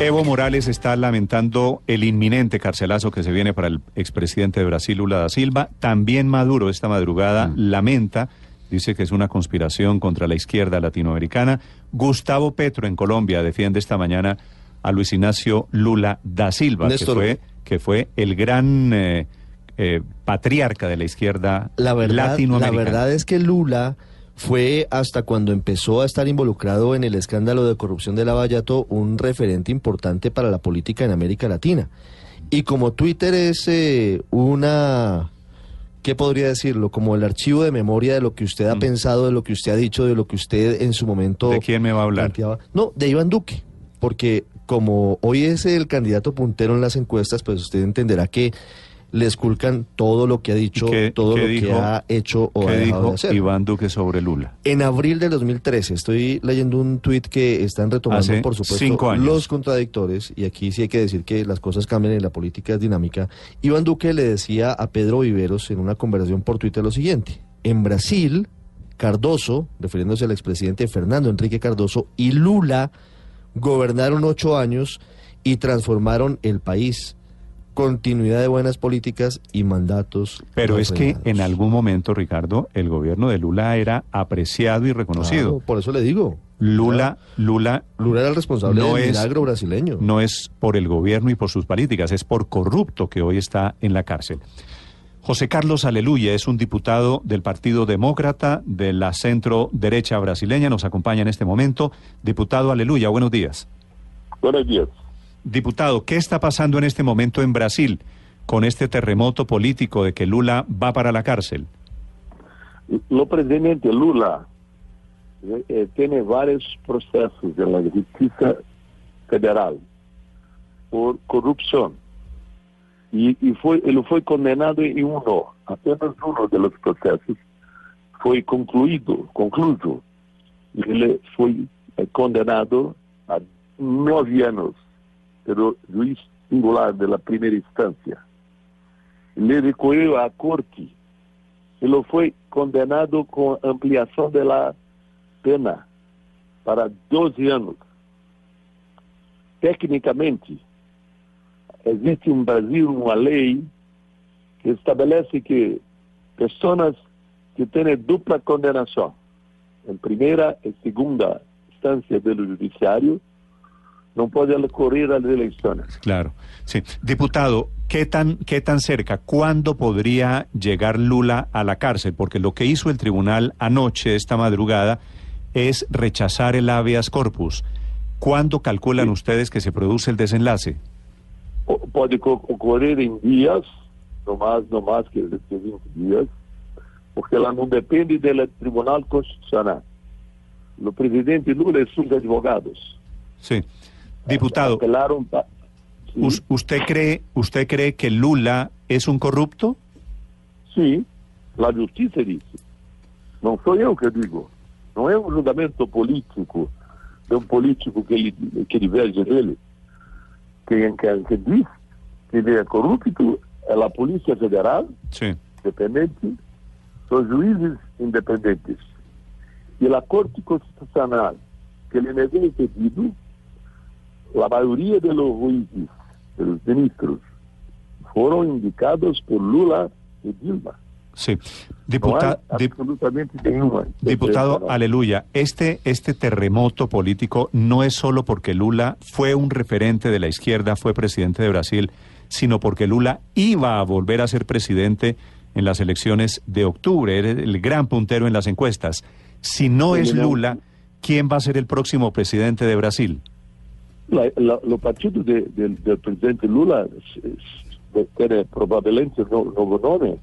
Evo Morales está lamentando el inminente carcelazo que se viene para el expresidente de Brasil, Lula da Silva. También Maduro esta madrugada lamenta, dice que es una conspiración contra la izquierda latinoamericana. Gustavo Petro en Colombia defiende esta mañana a Luis Ignacio Lula da Silva, que fue, que fue el gran eh, eh, patriarca de la izquierda la verdad, latinoamericana. La verdad es que Lula fue hasta cuando empezó a estar involucrado en el escándalo de corrupción de Lavallato un referente importante para la política en América Latina. Y como Twitter es eh, una, ¿qué podría decirlo? Como el archivo de memoria de lo que usted ha Mm. pensado, de lo que usted ha dicho, de lo que usted en su momento... ¿De quién me va a hablar? planteaba. No, de Iván Duque, porque como hoy es el candidato puntero en las encuestas, pues usted entenderá que le esculcan todo lo que ha dicho, ¿Y qué- todo qué lo dijo- que ha hecho o ha ¿Qué dejado dijo de hacer. Iván Duque sobre Lula? En abril del 2013, estoy leyendo un tuit que están retomando, Hace por supuesto, cinco años. los contradictores, y aquí sí hay que decir que las cosas cambian y la política es dinámica. Iván Duque le decía a Pedro Viveros en una conversación por Twitter lo siguiente: En Brasil, Cardoso, refiriéndose al expresidente Fernando Enrique Cardoso, y Lula gobernaron ocho años y transformaron el país. Continuidad de buenas políticas y mandatos. Pero es que en algún momento, Ricardo, el gobierno de Lula era apreciado y reconocido. Claro, por eso le digo. Lula, Lula Lula era el responsable No del es- milagro brasileño. no es por el gobierno y por sus políticas, es por corrupto que hoy está en la cárcel. José Carlos Aleluya es un diputado del Partido Demócrata de la centro derecha brasileña, nos acompaña en este momento. Diputado Aleluya, buenos días. Buenos días. Diputado, ¿qué está pasando en este momento en Brasil con este terremoto político de que Lula va para la cárcel? O presidente Lula eh, eh, tiene varios procesos en la justicia federal por corrupción. Y, fue, él fue condenado en uno, apenas uno de los procesos fue concluido. Y él fue eh, condenado a nueve años, pero juiz singular de la primera instancia. Le recorrió a corte ele foi condenado com ampliação da pena para 12 anos. Tecnicamente, existe no Brasil uma lei que estabelece que pessoas que têm dupla condenação, em primeira e segunda instância do judiciário, não podem recorrer às eleições. Claro, sí. Diputado, ¿qué tan, ¿qué tan cerca? ¿Cuándo podría llegar Lula a la cárcel? Porque lo que hizo el tribunal anoche, esta madrugada, es rechazar el habeas corpus. ¿Cuándo calculan ustedes que se produce el desenlace? O- pode co- ocorrer em dias, no mais, no mais que 20 dias, porque ela não depende do Tribunal Constitucional. O presidente Lula e seus advogados Sí. Diputado, Sim, ¿us- ¿usted cree, ¿usted cree que Lula es un corrupto? sim, a justiça disse. Não sou eu que digo. Não é um julgamento político de um político que, ele, que diverge dele. Quem, quem, quem diz que ele é corrupto é a Polícia Federal Sí. independente, são juízes independentes. E a Corte Constitucional, que lhe negou o pedido, a maioria dos juízes, dos ministros, foram indicados por Lula e Dilma. Sí. Diputa- absolutamente. Diputado, aleluya, este, este terremoto político no es solo porque Lula fue un referente de la izquierda, fue presidente de Brasil, sino porque Lula iba a volver a ser presidente en las elecciones de octubre, era el gran puntero en las encuestas. Si no es. Lula, ¿quién va a ser el próximo presidente de Brasil? La- la- de- del presidente Lula s- s- tiene probablemente no, novo nome.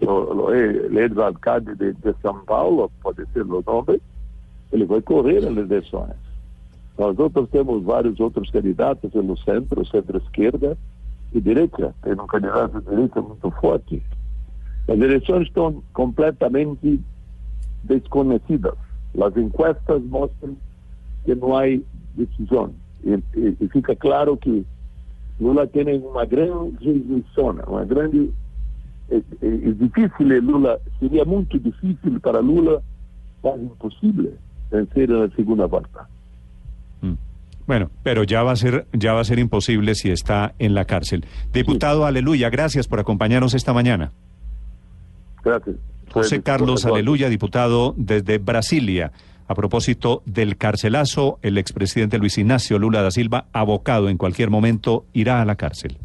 Lo, lo é o alcalde de, de São Paulo, pode ser o nome. ele vai correr nas eleições. Nós outros temos vários outros candidatos no centro, centro-esquerda e direita. Tem um candidato de direita muito forte. As eleições estão completamente desconhecidas. As encuestas mostram que não há decisão. E, fica claro que Lula tem uma grande rejeição, uma grande... É, é, é difícil, Lula, seria muito difícil para Lula, quase impossível, vencer na segunda volta. Bueno, pero ya va a ser ya va a ser imposible si está en la cárcel. Diputado, aleluya, gracias por acompañarnos esta mañana. Gracias. José Carlos Aleluya, diputado desde Brasilia. A propósito del carcelazo, el expresidente Luis Ignacio Lula da Silva, abocado en cualquier momento, irá a la cárcel.